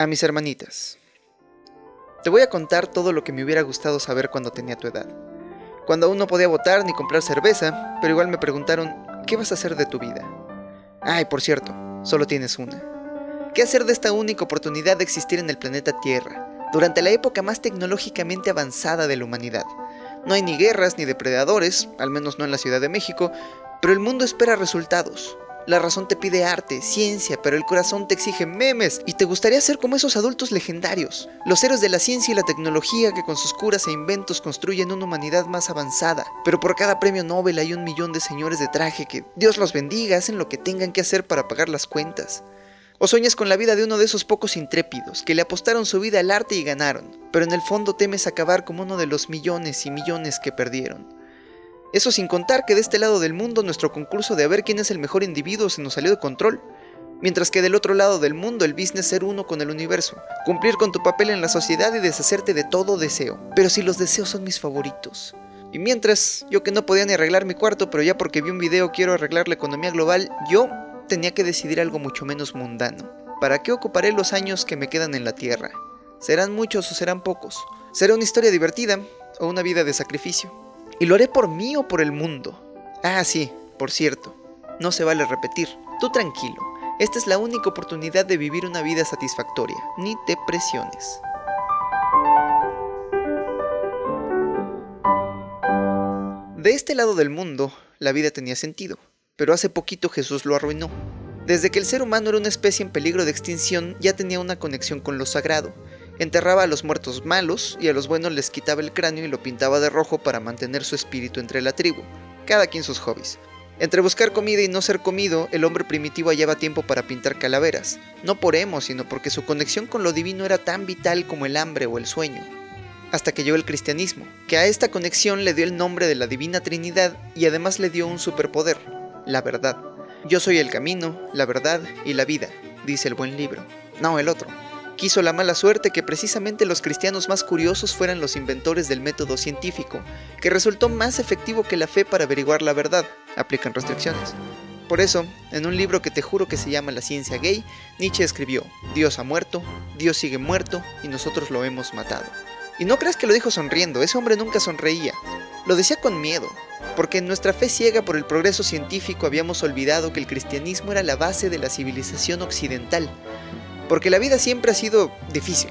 A mis hermanitas. Te voy a contar todo lo que me hubiera gustado saber cuando tenía tu edad. Cuando aún no podía votar ni comprar cerveza, pero igual me preguntaron, ¿qué vas a hacer de tu vida? Ay, por cierto, solo tienes una. ¿Qué hacer de esta única oportunidad de existir en el planeta Tierra, durante la época más tecnológicamente avanzada de la humanidad? No hay ni guerras ni depredadores, al menos no en la Ciudad de México, pero el mundo espera resultados. La razón te pide arte, ciencia, pero el corazón te exige memes y te gustaría ser como esos adultos legendarios, los héroes de la ciencia y la tecnología que con sus curas e inventos construyen una humanidad más avanzada. Pero por cada premio Nobel hay un millón de señores de traje que, Dios los bendiga, hacen lo que tengan que hacer para pagar las cuentas. O sueñas con la vida de uno de esos pocos intrépidos que le apostaron su vida al arte y ganaron, pero en el fondo temes acabar como uno de los millones y millones que perdieron. Eso sin contar que de este lado del mundo nuestro concurso de a ver quién es el mejor individuo se nos salió de control. Mientras que del otro lado del mundo el business ser uno con el universo, cumplir con tu papel en la sociedad y deshacerte de todo deseo. Pero si los deseos son mis favoritos. Y mientras, yo que no podía ni arreglar mi cuarto, pero ya porque vi un video quiero arreglar la economía global, yo tenía que decidir algo mucho menos mundano. ¿Para qué ocuparé los años que me quedan en la Tierra? ¿Serán muchos o serán pocos? ¿Será una historia divertida o una vida de sacrificio? Y lo haré por mí o por el mundo. Ah, sí, por cierto, no se vale repetir. Tú tranquilo, esta es la única oportunidad de vivir una vida satisfactoria, ni te presiones. De este lado del mundo, la vida tenía sentido, pero hace poquito Jesús lo arruinó. Desde que el ser humano era una especie en peligro de extinción, ya tenía una conexión con lo sagrado, Enterraba a los muertos malos y a los buenos les quitaba el cráneo y lo pintaba de rojo para mantener su espíritu entre la tribu, cada quien sus hobbies. Entre buscar comida y no ser comido, el hombre primitivo hallaba tiempo para pintar calaveras, no por emo, sino porque su conexión con lo divino era tan vital como el hambre o el sueño. Hasta que llegó el cristianismo, que a esta conexión le dio el nombre de la Divina Trinidad y además le dio un superpoder, la verdad. Yo soy el camino, la verdad y la vida, dice el buen libro. No el otro. Quiso la mala suerte que precisamente los cristianos más curiosos fueran los inventores del método científico, que resultó más efectivo que la fe para averiguar la verdad. Aplican restricciones. Por eso, en un libro que te juro que se llama La ciencia gay, Nietzsche escribió, Dios ha muerto, Dios sigue muerto y nosotros lo hemos matado. Y no creas que lo dijo sonriendo, ese hombre nunca sonreía. Lo decía con miedo, porque en nuestra fe ciega por el progreso científico habíamos olvidado que el cristianismo era la base de la civilización occidental, porque la vida siempre ha sido difícil,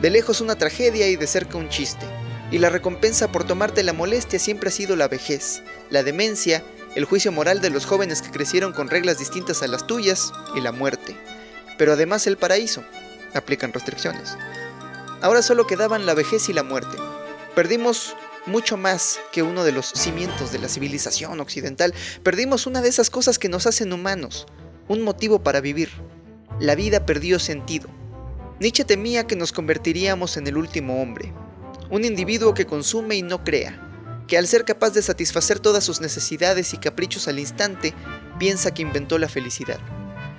de lejos una tragedia y de cerca un chiste, y la recompensa por tomarte la molestia siempre ha sido la vejez, la demencia, el juicio moral de los jóvenes que crecieron con reglas distintas a las tuyas y la muerte. Pero además el paraíso, aplican restricciones. Ahora solo quedaban la vejez y la muerte. Perdimos mucho más que uno de los cimientos de la civilización occidental. Perdimos una de esas cosas que nos hacen humanos, un motivo para vivir la vida perdió sentido. Nietzsche temía que nos convertiríamos en el último hombre, un individuo que consume y no crea, que al ser capaz de satisfacer todas sus necesidades y caprichos al instante, piensa que inventó la felicidad.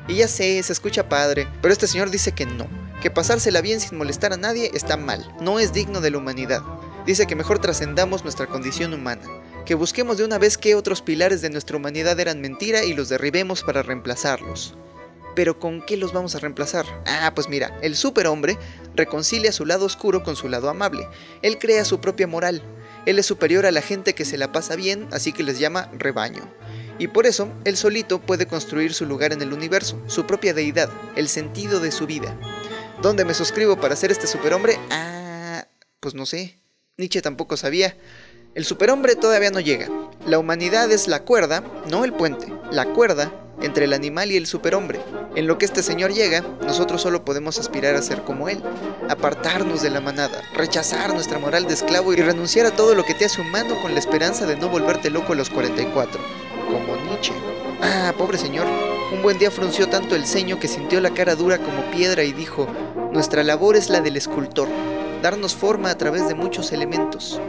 Y ya sé, se escucha padre, pero este señor dice que no, que pasársela bien sin molestar a nadie está mal, no es digno de la humanidad. Dice que mejor trascendamos nuestra condición humana, que busquemos de una vez qué otros pilares de nuestra humanidad eran mentira y los derribemos para reemplazarlos. Pero ¿con qué los vamos a reemplazar? Ah, pues mira, el superhombre reconcilia su lado oscuro con su lado amable. Él crea su propia moral. Él es superior a la gente que se la pasa bien, así que les llama rebaño. Y por eso, él solito puede construir su lugar en el universo, su propia deidad, el sentido de su vida. ¿Dónde me suscribo para ser este superhombre? Ah, pues no sé. Nietzsche tampoco sabía. El superhombre todavía no llega. La humanidad es la cuerda, no el puente. La cuerda entre el animal y el superhombre. En lo que este señor llega, nosotros solo podemos aspirar a ser como él, apartarnos de la manada, rechazar nuestra moral de esclavo y renunciar a todo lo que te hace humano con la esperanza de no volverte loco a los 44, como Nietzsche. Ah, pobre señor, un buen día frunció tanto el ceño que sintió la cara dura como piedra y dijo, nuestra labor es la del escultor, darnos forma a través de muchos elementos.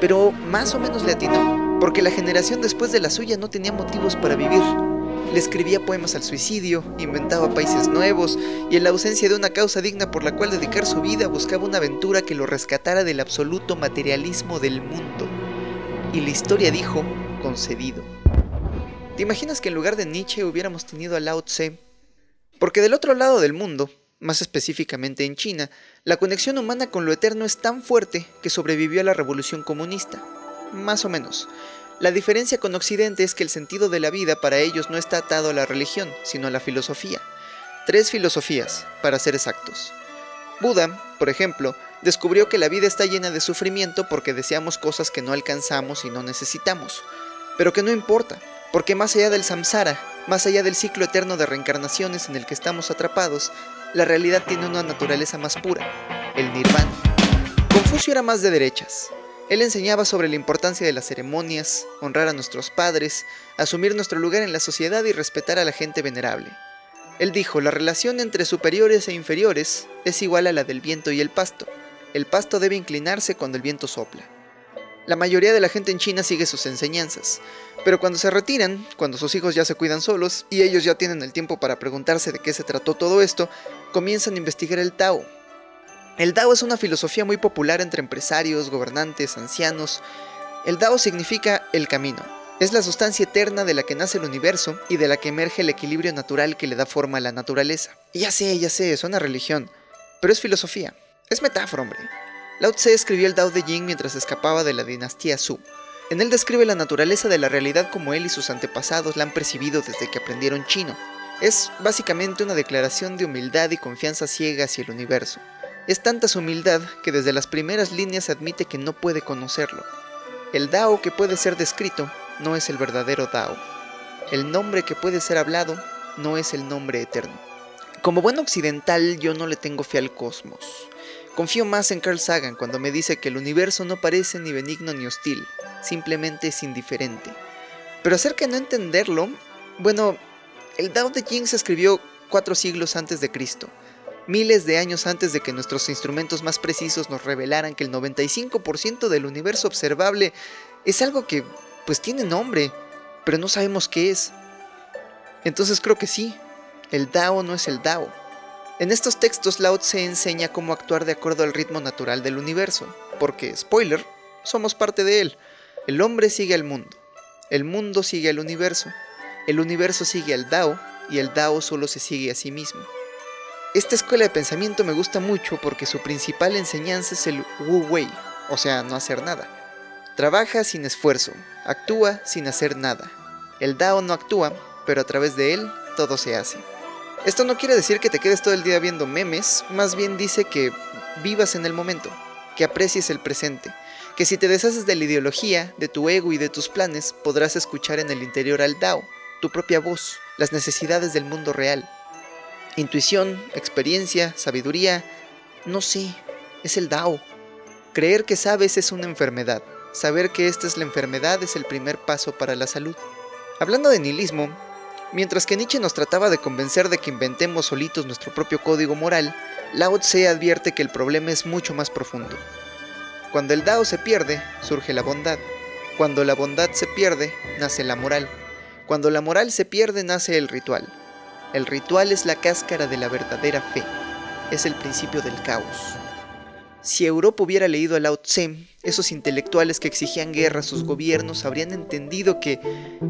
Pero más o menos le atinó, porque la generación después de la suya no tenía motivos para vivir le escribía poemas al suicidio, inventaba países nuevos y en la ausencia de una causa digna por la cual dedicar su vida buscaba una aventura que lo rescatara del absoluto materialismo del mundo. Y la historia dijo, concedido. ¿Te imaginas que en lugar de Nietzsche hubiéramos tenido a Lao Tse? Porque del otro lado del mundo, más específicamente en China, la conexión humana con lo eterno es tan fuerte que sobrevivió a la revolución comunista. Más o menos. La diferencia con Occidente es que el sentido de la vida para ellos no está atado a la religión, sino a la filosofía. Tres filosofías, para ser exactos. Buda, por ejemplo, descubrió que la vida está llena de sufrimiento porque deseamos cosas que no alcanzamos y no necesitamos, pero que no importa, porque más allá del samsara, más allá del ciclo eterno de reencarnaciones en el que estamos atrapados, la realidad tiene una naturaleza más pura, el nirvana. Confucio era más de derechas. Él enseñaba sobre la importancia de las ceremonias, honrar a nuestros padres, asumir nuestro lugar en la sociedad y respetar a la gente venerable. Él dijo, la relación entre superiores e inferiores es igual a la del viento y el pasto. El pasto debe inclinarse cuando el viento sopla. La mayoría de la gente en China sigue sus enseñanzas, pero cuando se retiran, cuando sus hijos ya se cuidan solos y ellos ya tienen el tiempo para preguntarse de qué se trató todo esto, comienzan a investigar el Tao. El Tao es una filosofía muy popular entre empresarios, gobernantes, ancianos. El Tao significa el camino. Es la sustancia eterna de la que nace el universo y de la que emerge el equilibrio natural que le da forma a la naturaleza. Ya sé, ya sé, es una religión, pero es filosofía. Es metáfora, hombre. Lao Tse escribió el Tao de Jing mientras escapaba de la dinastía Su. En él describe la naturaleza de la realidad como él y sus antepasados la han percibido desde que aprendieron chino. Es básicamente una declaración de humildad y confianza ciega hacia el universo. Es tanta su humildad que desde las primeras líneas admite que no puede conocerlo. El Dao que puede ser descrito no es el verdadero Dao. El nombre que puede ser hablado no es el nombre eterno. Como buen occidental yo no le tengo fe al cosmos. Confío más en Carl Sagan cuando me dice que el universo no parece ni benigno ni hostil, simplemente es indiferente. Pero acerca de no entenderlo, bueno, el Dao de Jing se escribió cuatro siglos antes de Cristo, miles de años antes de que nuestros instrumentos más precisos nos revelaran que el 95% del universo observable es algo que pues tiene nombre, pero no sabemos qué es. Entonces creo que sí, el Dao no es el Dao. En estos textos Lao Tse enseña cómo actuar de acuerdo al ritmo natural del universo, porque, spoiler, somos parte de él. El hombre sigue al mundo, el mundo sigue al universo, el universo sigue al Dao y el Dao solo se sigue a sí mismo. Esta escuela de pensamiento me gusta mucho porque su principal enseñanza es el Wu Wei, o sea, no hacer nada. Trabaja sin esfuerzo, actúa sin hacer nada. El Dao no actúa, pero a través de él todo se hace. Esto no quiere decir que te quedes todo el día viendo memes, más bien dice que vivas en el momento, que aprecies el presente, que si te deshaces de la ideología, de tu ego y de tus planes, podrás escuchar en el interior al Dao, tu propia voz, las necesidades del mundo real. Intuición, experiencia, sabiduría, no sé, es el Dao. Creer que sabes es una enfermedad. Saber que esta es la enfermedad es el primer paso para la salud. Hablando de nihilismo, Mientras que Nietzsche nos trataba de convencer de que inventemos solitos nuestro propio código moral, Lao Tse advierte que el problema es mucho más profundo. Cuando el Dao se pierde, surge la bondad. Cuando la bondad se pierde, nace la moral. Cuando la moral se pierde, nace el ritual. El ritual es la cáscara de la verdadera fe. Es el principio del caos. Si Europa hubiera leído a Lao Tse, esos intelectuales que exigían guerra a sus gobiernos habrían entendido que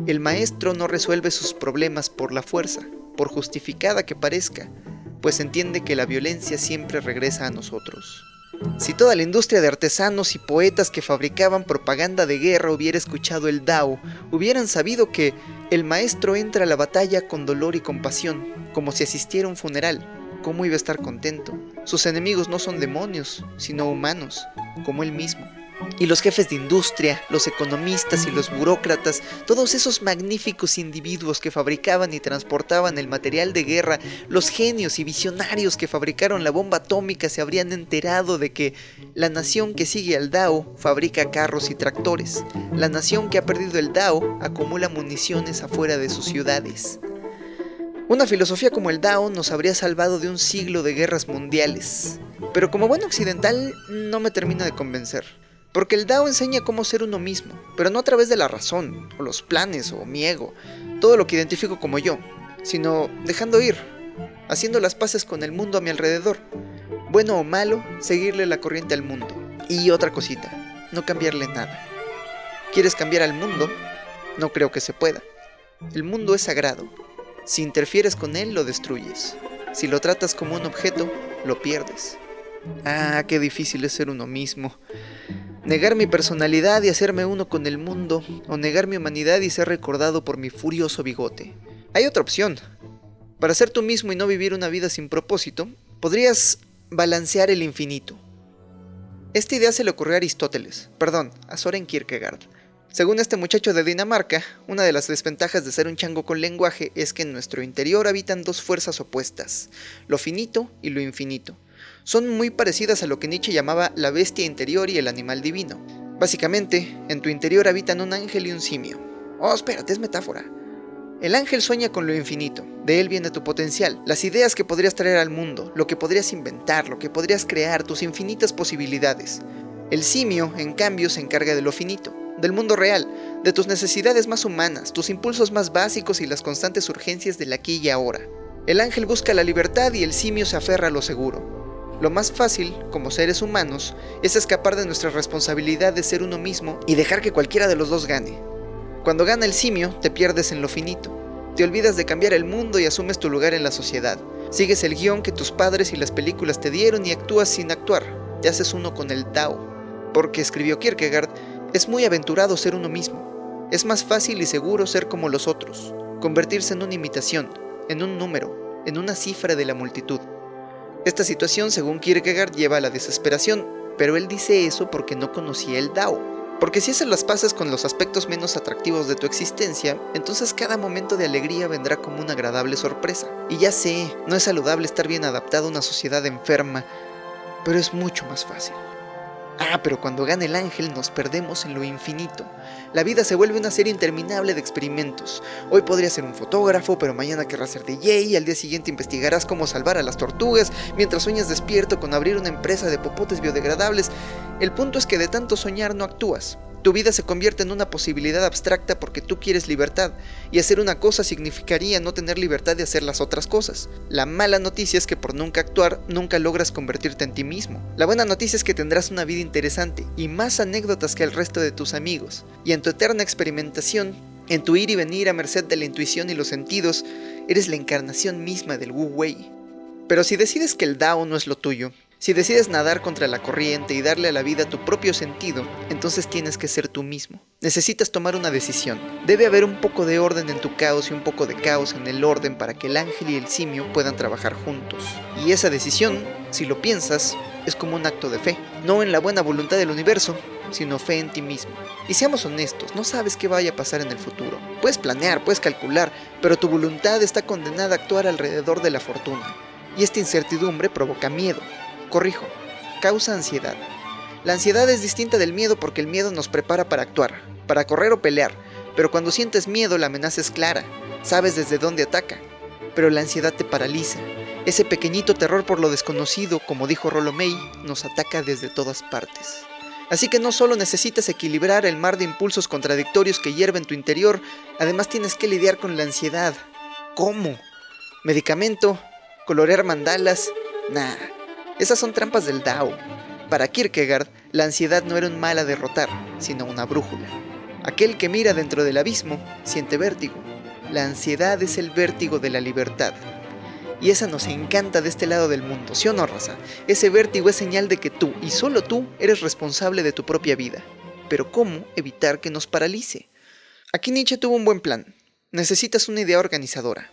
el maestro no resuelve sus problemas por la fuerza, por justificada que parezca, pues entiende que la violencia siempre regresa a nosotros. Si toda la industria de artesanos y poetas que fabricaban propaganda de guerra hubiera escuchado el Dao, hubieran sabido que el maestro entra a la batalla con dolor y compasión, como si asistiera a un funeral, ¿cómo iba a estar contento? Sus enemigos no son demonios, sino humanos, como él mismo. Y los jefes de industria, los economistas y los burócratas, todos esos magníficos individuos que fabricaban y transportaban el material de guerra, los genios y visionarios que fabricaron la bomba atómica se habrían enterado de que la nación que sigue al Dao fabrica carros y tractores. La nación que ha perdido el Dao acumula municiones afuera de sus ciudades. Una filosofía como el Dao nos habría salvado de un siglo de guerras mundiales. Pero como buen occidental no me termina de convencer. Porque el Dao enseña cómo ser uno mismo, pero no a través de la razón, o los planes, o mi ego, todo lo que identifico como yo, sino dejando ir, haciendo las paces con el mundo a mi alrededor. Bueno o malo, seguirle la corriente al mundo. Y otra cosita, no cambiarle nada. ¿Quieres cambiar al mundo? No creo que se pueda. El mundo es sagrado, si interfieres con él, lo destruyes. Si lo tratas como un objeto, lo pierdes. Ah, qué difícil es ser uno mismo. Negar mi personalidad y hacerme uno con el mundo, o negar mi humanidad y ser recordado por mi furioso bigote. Hay otra opción. Para ser tú mismo y no vivir una vida sin propósito, podrías balancear el infinito. Esta idea se le ocurrió a Aristóteles, perdón, a Soren Kierkegaard. Según este muchacho de Dinamarca, una de las desventajas de ser un chango con lenguaje es que en nuestro interior habitan dos fuerzas opuestas, lo finito y lo infinito. Son muy parecidas a lo que Nietzsche llamaba la bestia interior y el animal divino. Básicamente, en tu interior habitan un ángel y un simio. Oh, espérate, es metáfora. El ángel sueña con lo infinito, de él viene tu potencial, las ideas que podrías traer al mundo, lo que podrías inventar, lo que podrías crear, tus infinitas posibilidades. El simio, en cambio, se encarga de lo finito, del mundo real, de tus necesidades más humanas, tus impulsos más básicos y las constantes urgencias del aquí y ahora. El ángel busca la libertad y el simio se aferra a lo seguro. Lo más fácil, como seres humanos, es escapar de nuestra responsabilidad de ser uno mismo y dejar que cualquiera de los dos gane. Cuando gana el simio, te pierdes en lo finito. Te olvidas de cambiar el mundo y asumes tu lugar en la sociedad. Sigues el guion que tus padres y las películas te dieron y actúas sin actuar. Te haces uno con el Tao. Porque escribió Kierkegaard, es muy aventurado ser uno mismo. Es más fácil y seguro ser como los otros. Convertirse en una imitación, en un número, en una cifra de la multitud. Esta situación, según Kierkegaard, lleva a la desesperación, pero él dice eso porque no conocía el Tao. Porque si haces las paces con los aspectos menos atractivos de tu existencia, entonces cada momento de alegría vendrá como una agradable sorpresa. Y ya sé, no es saludable estar bien adaptado a una sociedad enferma, pero es mucho más fácil. Ah, pero cuando gana el ángel nos perdemos en lo infinito. La vida se vuelve una serie interminable de experimentos. Hoy podría ser un fotógrafo, pero mañana querrás ser DJ y al día siguiente investigarás cómo salvar a las tortugas, mientras sueñas despierto con abrir una empresa de popotes biodegradables. El punto es que de tanto soñar no actúas. Tu vida se convierte en una posibilidad abstracta porque tú quieres libertad, y hacer una cosa significaría no tener libertad de hacer las otras cosas. La mala noticia es que por nunca actuar, nunca logras convertirte en ti mismo. La buena noticia es que tendrás una vida interesante y más anécdotas que el resto de tus amigos, y en tu eterna experimentación, en tu ir y venir a merced de la intuición y los sentidos, eres la encarnación misma del Wu Wei. Pero si decides que el Dao no es lo tuyo, si decides nadar contra la corriente y darle a la vida tu propio sentido, entonces tienes que ser tú mismo. Necesitas tomar una decisión. Debe haber un poco de orden en tu caos y un poco de caos en el orden para que el ángel y el simio puedan trabajar juntos. Y esa decisión, si lo piensas, es como un acto de fe, no en la buena voluntad del universo, sino fe en ti mismo. Y seamos honestos, no sabes qué vaya a pasar en el futuro. Puedes planear, puedes calcular, pero tu voluntad está condenada a actuar alrededor de la fortuna. Y esta incertidumbre provoca miedo, Corrijo, causa ansiedad. La ansiedad es distinta del miedo porque el miedo nos prepara para actuar, para correr o pelear, pero cuando sientes miedo la amenaza es clara, sabes desde dónde ataca, pero la ansiedad te paraliza. Ese pequeñito terror por lo desconocido, como dijo Rollo May, nos ataca desde todas partes. Así que no solo necesitas equilibrar el mar de impulsos contradictorios que hierven tu interior, además tienes que lidiar con la ansiedad. ¿Cómo? ¿Medicamento? ¿Colorear mandalas? Nah, esas son trampas del Dao. Para Kierkegaard, la ansiedad no era un mal a derrotar, sino una brújula. Aquel que mira dentro del abismo siente vértigo. La ansiedad es el vértigo de la libertad. Y esa nos encanta de este lado del mundo, ¿sí o no, raza? Ese vértigo es señal de que tú, y solo tú, eres responsable de tu propia vida. Pero ¿cómo evitar que nos paralice? Aquí Nietzsche tuvo un buen plan. Necesitas una idea organizadora.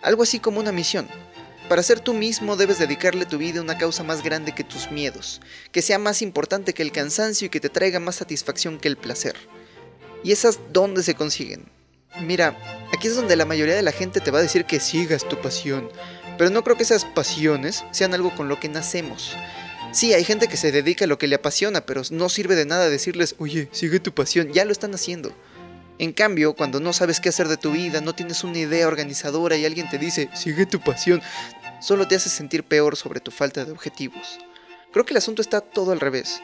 Algo así como una misión, para ser tú mismo debes dedicarle tu vida a una causa más grande que tus miedos, que sea más importante que el cansancio y que te traiga más satisfacción que el placer. ¿Y esas dónde se consiguen? Mira, aquí es donde la mayoría de la gente te va a decir que sigas tu pasión, pero no creo que esas pasiones sean algo con lo que nacemos. Sí, hay gente que se dedica a lo que le apasiona, pero no sirve de nada decirles, oye, sigue tu pasión, ya lo están haciendo. En cambio, cuando no sabes qué hacer de tu vida, no tienes una idea organizadora y alguien te dice, sigue tu pasión, solo te hace sentir peor sobre tu falta de objetivos. Creo que el asunto está todo al revés.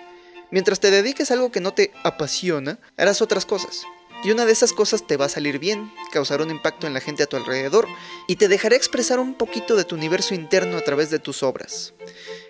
Mientras te dediques a algo que no te apasiona, harás otras cosas. Y una de esas cosas te va a salir bien, causará un impacto en la gente a tu alrededor y te dejará expresar un poquito de tu universo interno a través de tus obras.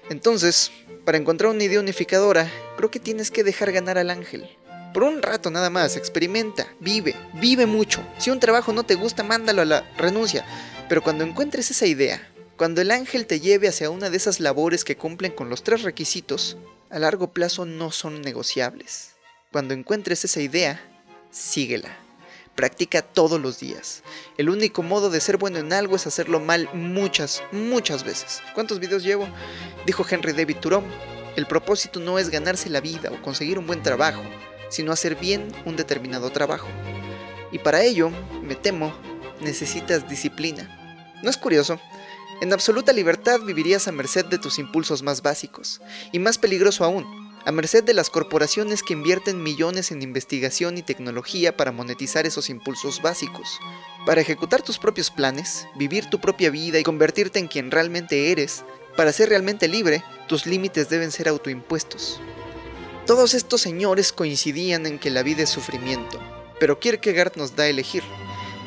Entonces, para encontrar una idea unificadora, creo que tienes que dejar ganar al ángel. Por un rato nada más, experimenta, vive, vive mucho. Si un trabajo no te gusta, mándalo a la renuncia. Pero cuando encuentres esa idea, Cuando el ángel te lleve hacia una de esas labores que cumplen con los tres requisitos, a largo plazo no son negociables. Cuando encuentres esa idea, síguela. Practica todos los días. El único modo de ser bueno en algo es hacerlo mal muchas, muchas veces. ¿Cuántos videos llevo? Dijo Henry David Thoreau. El propósito no es ganarse la vida o conseguir un buen trabajo, sino hacer bien un determinado trabajo. Y para ello, me temo, necesitas disciplina. ¿No es curioso? En absoluta libertad vivirías a merced de tus impulsos más básicos, y más peligroso aún, a merced de las corporaciones que invierten millones en investigación y tecnología para monetizar esos impulsos básicos. Para ejecutar tus propios planes, vivir tu propia vida y convertirte en quien realmente eres, para ser realmente libre, tus límites deben ser autoimpuestos. Todos estos señores coincidían en que la vida es sufrimiento, pero Kierkegaard nos da a elegir,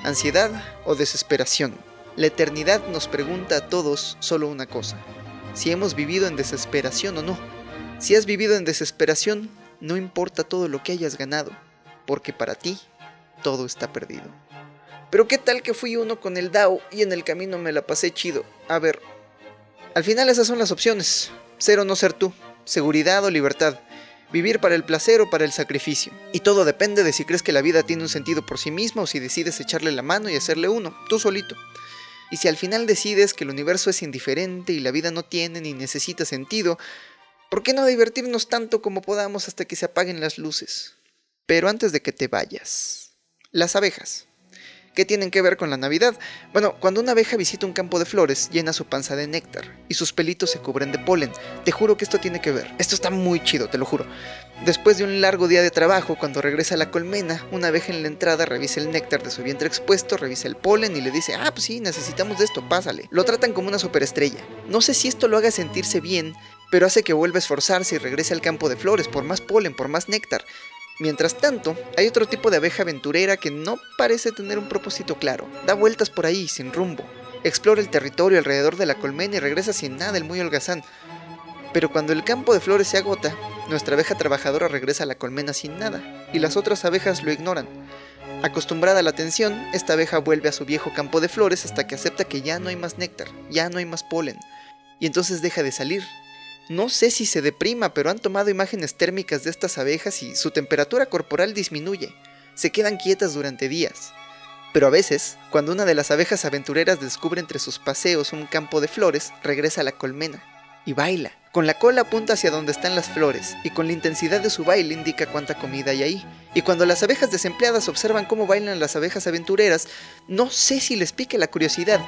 ansiedad o desesperación. La eternidad nos pregunta a todos solo una cosa, si hemos vivido en desesperación o no. Si has vivido en desesperación, no importa todo lo que hayas ganado, porque para ti todo está perdido. Pero qué tal que fui uno con el Dao y en el camino me la pasé chido. A ver, al final esas son las opciones, ser o no ser tú, seguridad o libertad, vivir para el placer o para el sacrificio. Y todo depende de si crees que la vida tiene un sentido por sí misma o si decides echarle la mano y hacerle uno, tú solito. Y si al final decides que el universo es indiferente y la vida no tiene ni necesita sentido, ¿por qué no divertirnos tanto como podamos hasta que se apaguen las luces? Pero antes de que te vayas, las abejas. ¿Qué tienen que ver con la Navidad? Bueno, cuando una abeja visita un campo de flores, llena su panza de néctar y sus pelitos se cubren de polen. Te juro que esto tiene que ver. Esto está muy chido, te lo juro. Después de un largo día de trabajo, cuando regresa a la colmena, una abeja en la entrada revisa el néctar de su vientre expuesto, revisa el polen y le dice, ah, pues sí, necesitamos de esto, pásale. Lo tratan como una superestrella. No sé si esto lo haga sentirse bien, pero hace que vuelva a esforzarse y regrese al campo de flores por más polen, por más néctar. Mientras tanto, hay otro tipo de abeja aventurera que no parece tener un propósito claro. Da vueltas por ahí, sin rumbo. Explora el territorio alrededor de la colmena y regresa sin nada el muy holgazán. Pero cuando el campo de flores se agota, nuestra abeja trabajadora regresa a la colmena sin nada, y las otras abejas lo ignoran. Acostumbrada a la atención, esta abeja vuelve a su viejo campo de flores hasta que acepta que ya no hay más néctar, ya no hay más polen, y entonces deja de salir, no sé si se deprima, pero han tomado imágenes térmicas de estas abejas y su temperatura corporal disminuye. Se quedan quietas durante días. Pero a veces, cuando una de las abejas aventureras descubre entre sus paseos un campo de flores, regresa a la colmena y baila. Con la cola apunta hacia donde están las flores y con la intensidad de su baile indica cuánta comida hay ahí. Y cuando las abejas desempleadas observan cómo bailan las abejas aventureras, no sé si les pique la curiosidad,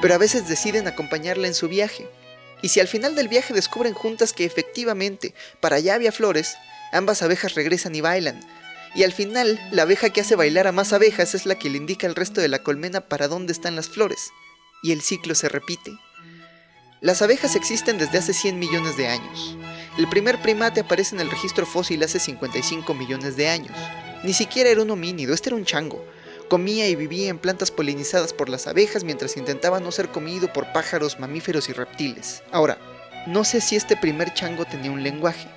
pero a veces deciden acompañarla en su viaje. Y si al final del viaje descubren juntas que efectivamente para allá había flores, ambas abejas regresan y bailan. Y al final, la abeja que hace bailar a más abejas es la que le indica al resto de la colmena para dónde están las flores. Y el ciclo se repite. Las abejas existen desde hace 100 millones de años. El primer primate aparece en el registro fósil hace 55 millones de años. Ni siquiera era un homínido, este era un chango, Comía y vivía en plantas polinizadas por las abejas mientras intentaba no ser comido por pájaros, mamíferos y reptiles. Ahora, no sé si este primer chango tenía un lenguaje,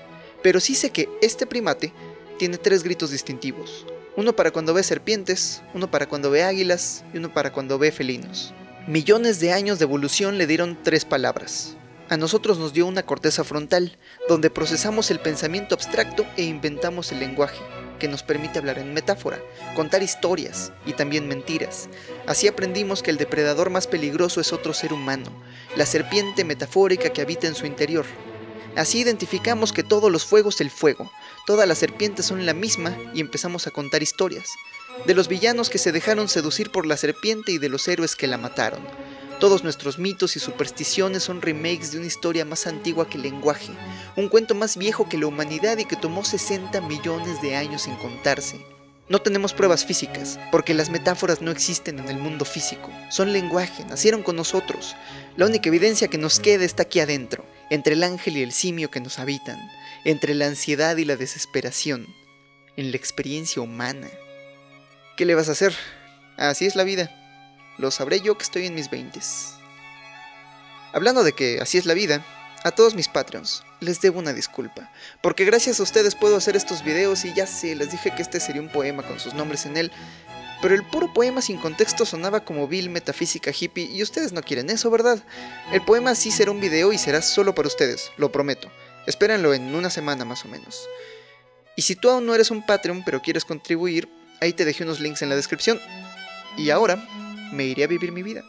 pero sí sé que este primate tiene tres gritos distintivos. Uno para cuando ve serpientes, uno para cuando ve águilas y uno para cuando ve felinos. Millones de años de evolución le dieron tres palabras. A nosotros nos dio una corteza frontal, donde procesamos el pensamiento abstracto e inventamos el lenguaje que nos permite hablar en metáfora, contar historias y también mentiras. Así aprendimos que el depredador más peligroso es otro ser humano, la serpiente metafórica que habita en su interior. Así identificamos que todos los fuegos el fuego, todas las serpientes son la misma y empezamos a contar historias. De los villanos que se dejaron seducir por la serpiente y de los héroes que la mataron. Todos nuestros mitos y supersticiones son remakes de una historia más antigua que el lenguaje, un cuento más viejo que la humanidad y que tomó 60 millones de años en contarse. No tenemos pruebas físicas, porque las metáforas no existen en el mundo físico, son lenguaje, nacieron con nosotros. La única evidencia que nos queda está aquí adentro, entre el ángel y el simio que nos habitan, entre la ansiedad y la desesperación, en la experiencia humana. ¿Qué le vas a hacer? Así es la vida. Lo sabré yo que estoy en mis veintes. Hablando de que así es la vida, a todos mis Patreons les debo una disculpa, porque gracias a ustedes puedo hacer estos videos y ya sé, les dije que este sería un poema con sus nombres en él, pero el puro poema sin contexto sonaba como vil metafísica hippie y ustedes no quieren eso, ¿verdad? El poema sí será un video y será solo para ustedes, lo prometo. Espérenlo en una semana más o menos. Y si tú aún no eres un Patreon pero quieres contribuir, ahí te dejé unos links en la descripción. Y ahora me iré a vivir mi vida.